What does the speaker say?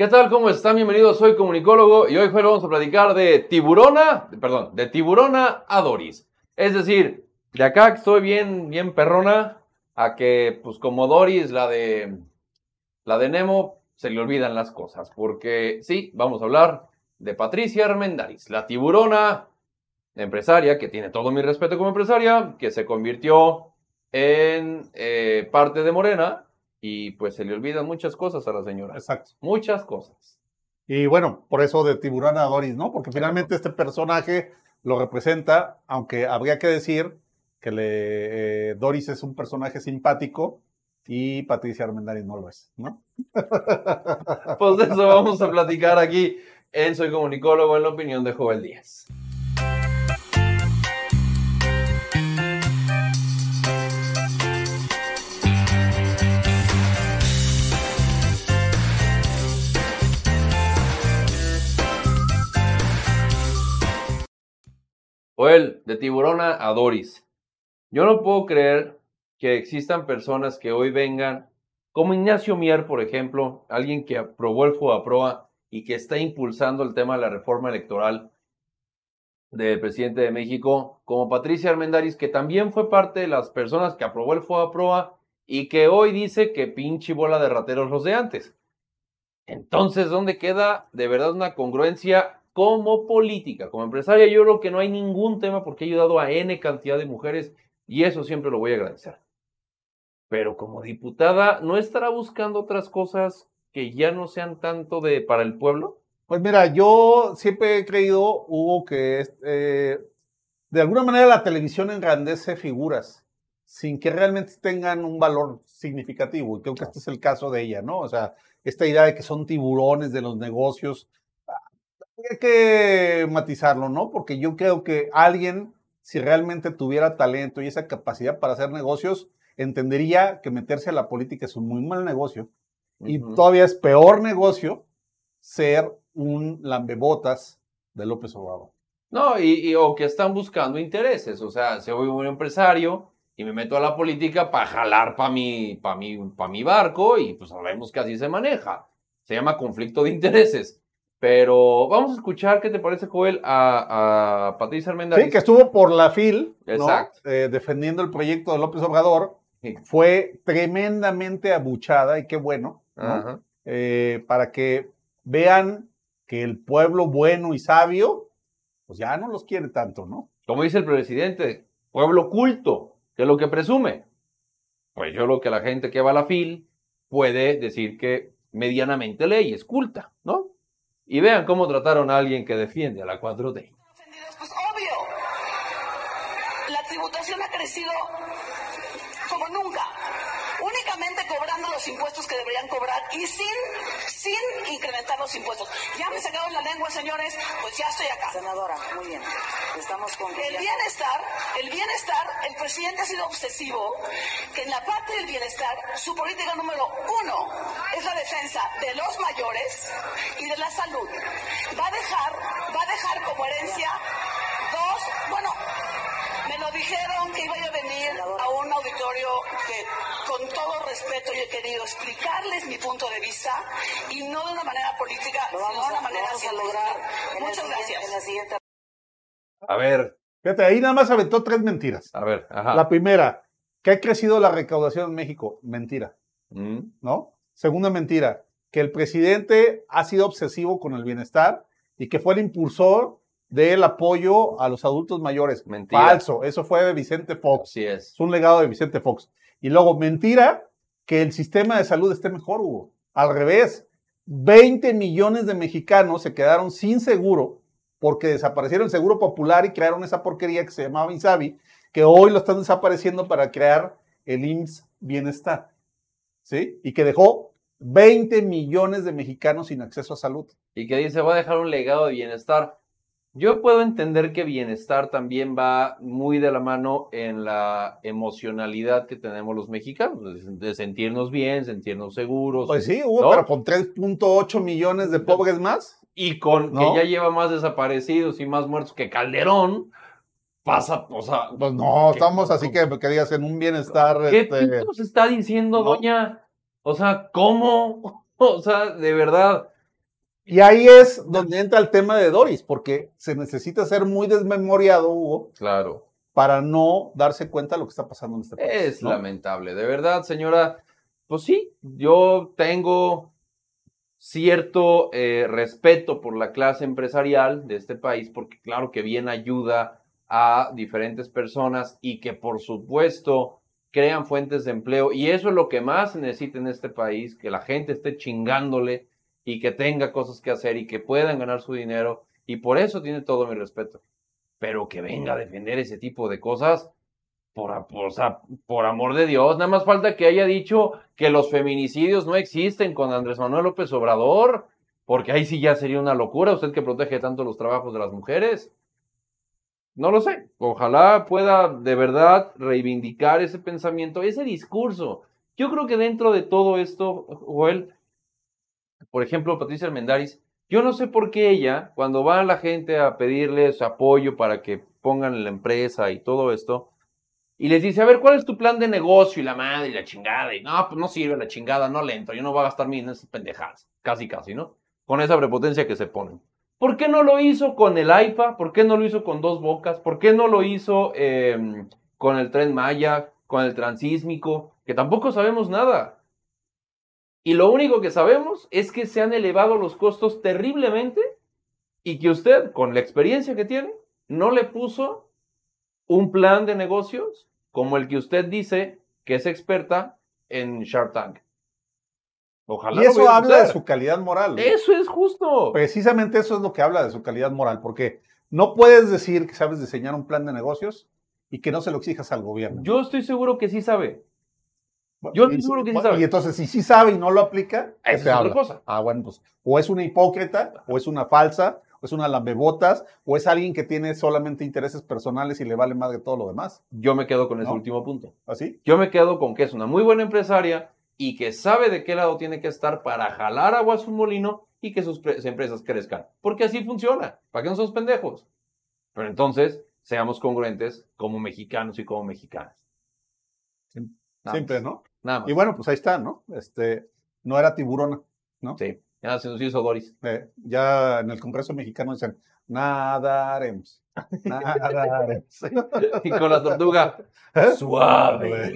¿Qué tal? ¿Cómo están? Bienvenidos, soy comunicólogo y hoy vamos a platicar de tiburona, perdón, de tiburona a Doris. Es decir, de acá estoy bien, bien perrona, a que, pues como Doris, la de, la de Nemo, se le olvidan las cosas. Porque sí, vamos a hablar de Patricia Armendáriz, la tiburona empresaria, que tiene todo mi respeto como empresaria, que se convirtió en eh, parte de Morena y pues se le olvidan muchas cosas a la señora. Exacto. Muchas cosas. Y bueno, por eso de Tiburón a Doris, ¿no? Porque finalmente este personaje lo representa, aunque habría que decir que le, eh, Doris es un personaje simpático y Patricia Armendáriz no lo es, ¿no? pues de eso vamos a platicar aquí en Soy Comunicólogo en la opinión de Joel Díaz. Joel, de Tiburona a Doris. Yo no puedo creer que existan personas que hoy vengan, como Ignacio Mier, por ejemplo, alguien que aprobó el FOAPROA y que está impulsando el tema de la reforma electoral del presidente de México, como Patricia Armendaris, que también fue parte de las personas que aprobó el FOAPROA y que hoy dice que pinche bola de rateros los de antes. Entonces, ¿dónde queda de verdad una congruencia como política, como empresaria, yo creo que no hay ningún tema porque he ayudado a N cantidad de mujeres y eso siempre lo voy a agradecer. Pero como diputada, ¿no estará buscando otras cosas que ya no sean tanto de para el pueblo? Pues mira, yo siempre he creído, Hugo, que eh, de alguna manera la televisión engrandece figuras sin que realmente tengan un valor significativo. Y creo que este es el caso de ella, ¿no? O sea, esta idea de que son tiburones de los negocios, hay que matizarlo, ¿no? Porque yo creo que alguien, si realmente tuviera talento y esa capacidad para hacer negocios, entendería que meterse a la política es un muy mal negocio. Y todavía es peor negocio ser un lambebotas de López Obrador. No, y, o que están buscando intereses. O sea, si voy un empresario y me meto a la política para jalar para mi, pa mi, pa mi barco y pues sabemos que así se maneja. Se llama conflicto de intereses. Pero vamos a escuchar qué te parece, Joel, a, a Patricia Armendáriz. Sí, que estuvo por la FIL, eh, defendiendo el proyecto de López Obrador. Fue tremendamente abuchada y qué bueno, eh, para que vean que el pueblo bueno y sabio, pues ya no los quiere tanto, ¿no? Como dice el presidente, pueblo culto, que es lo que presume. Pues yo lo que la gente que va a la FIL puede decir que medianamente ley es culta, ¿no? Y vean cómo trataron a alguien que defiende a la 4T. Pues obvio, la tributación ha crecido como nunca, únicamente cobrando los impuestos que deberían cobrar y sin, sin incrementar los impuestos. Ya me sacaron la lengua, señores, pues ya estoy acá. Senadora, muy bien. Estamos con el bienestar, el bienestar, el presidente ha sido obsesivo que en la parte del bienestar su política número uno es la defensa de los mayores y de la salud. Va a dejar, va a dejar como herencia con todo respeto yo he querido explicarles mi punto de vista y no de una manera política, sino de una manera a Muchas gracias. A ver. Fíjate, ahí nada más aventó tres mentiras. A ver, ajá. La primera, que ha crecido la recaudación en México. Mentira. Mm. ¿No? Segunda mentira, que el presidente ha sido obsesivo con el bienestar y que fue el impulsor del apoyo a los adultos mayores. Mentira. Falso. Eso fue de Vicente Fox. Sí es. Es un legado de Vicente Fox. Y luego, mentira que el sistema de salud esté mejor, Hugo. Al revés. 20 millones de mexicanos se quedaron sin seguro porque desaparecieron el Seguro Popular y crearon esa porquería que se llamaba Insabi, que hoy lo están desapareciendo para crear el IMSS Bienestar, ¿sí? Y que dejó 20 millones de mexicanos sin acceso a salud. Y que dice, va a dejar un legado de bienestar. Yo puedo entender que bienestar también va muy de la mano en la emocionalidad que tenemos los mexicanos, de sentirnos bien, sentirnos seguros. Pues sí, hubo, pero con 3.8 millones de pobres más y con que ya lleva más desaparecidos y más muertos que Calderón, pasa, o sea... Pues no, estamos así que, que digas en un bienestar... ¿Qué este, está diciendo, doña? O sea, ¿cómo? O sea, de verdad, Y ahí es donde entra el tema de Doris, porque se necesita ser muy desmemoriado, Hugo, Claro. para no darse cuenta de lo que está pasando en este país. Es ¿no? lamentable, de verdad, señora. Pues sí, yo tengo cierto eh, respeto por la clase empresarial de este país, porque claro que bien ayuda a diferentes personas y que por supuesto crean fuentes de empleo. Y eso es lo que más se necesita en este país, que la gente esté chingándole y que tenga cosas que hacer y que puedan ganar su dinero. Y por eso tiene todo mi respeto. Pero que venga a defender ese tipo de cosas, por, por, por amor de Dios, nada más falta que haya dicho que los feminicidios no existen con Andrés Manuel López Obrador, porque ahí sí ya sería una locura, usted que protege tanto los trabajos de las mujeres. No lo sé, ojalá pueda de verdad reivindicar ese pensamiento, ese discurso. Yo creo que dentro de todo esto, Joel, por ejemplo, Patricia Armendáriz, yo no sé por qué ella, cuando va la gente a pedirle su apoyo para que pongan la empresa y todo esto, y les dice, a ver, ¿cuál es tu plan de negocio? Y la madre y la chingada. Y no, pues no sirve la chingada, no le entro. Yo no voy a gastar mi en esas pendejadas. Casi, casi, ¿no? Con esa prepotencia que se ponen. ¿Por qué no lo hizo con el AIFA? ¿Por qué no lo hizo con Dos Bocas? ¿Por qué no lo hizo eh, con el Tren Maya? ¿Con el Transísmico? Que tampoco sabemos nada. Y lo único que sabemos es que se han elevado los costos terriblemente y que usted, con la experiencia que tiene, no le puso un plan de negocios como el que usted dice que es experta en Shark Tank. Ojalá Y eso habla de su calidad moral. ¿no? Eso es justo. Precisamente eso es lo que habla de su calidad moral, porque no puedes decir que sabes diseñar un plan de negocios y que no se lo exijas al gobierno. Yo estoy seguro que sí sabe. Yo estoy Y- seguro que sí sabe. Y entonces, si sí sabe y no lo aplica, ¿qué Esa te es otra habla? cosa. Ah, bueno, pues o es una hipócrita, o es una falsa, o es una lambebotas, o es alguien que tiene solamente intereses personales y le vale más de todo lo demás. Yo me quedo con ese ¿No? último punto. ¿Así? Yo me quedo con que es una muy buena empresaria y que sabe de qué lado tiene que estar para jalar agua a su molino y que sus pre- empresas crezcan. Porque así funciona. ¿Para qué no somos pendejos? Pero entonces, seamos congruentes como mexicanos y como mexicanas. Más. ¿no? Nada más. Y bueno, pues ahí está, ¿no? Este, no era tiburona, ¿no? Sí, ya se nos hizo Doris. Eh, ya en el Congreso mexicano dicen, nadaremos, nadaremos. Y con la tortuga, ¿Eh? suave.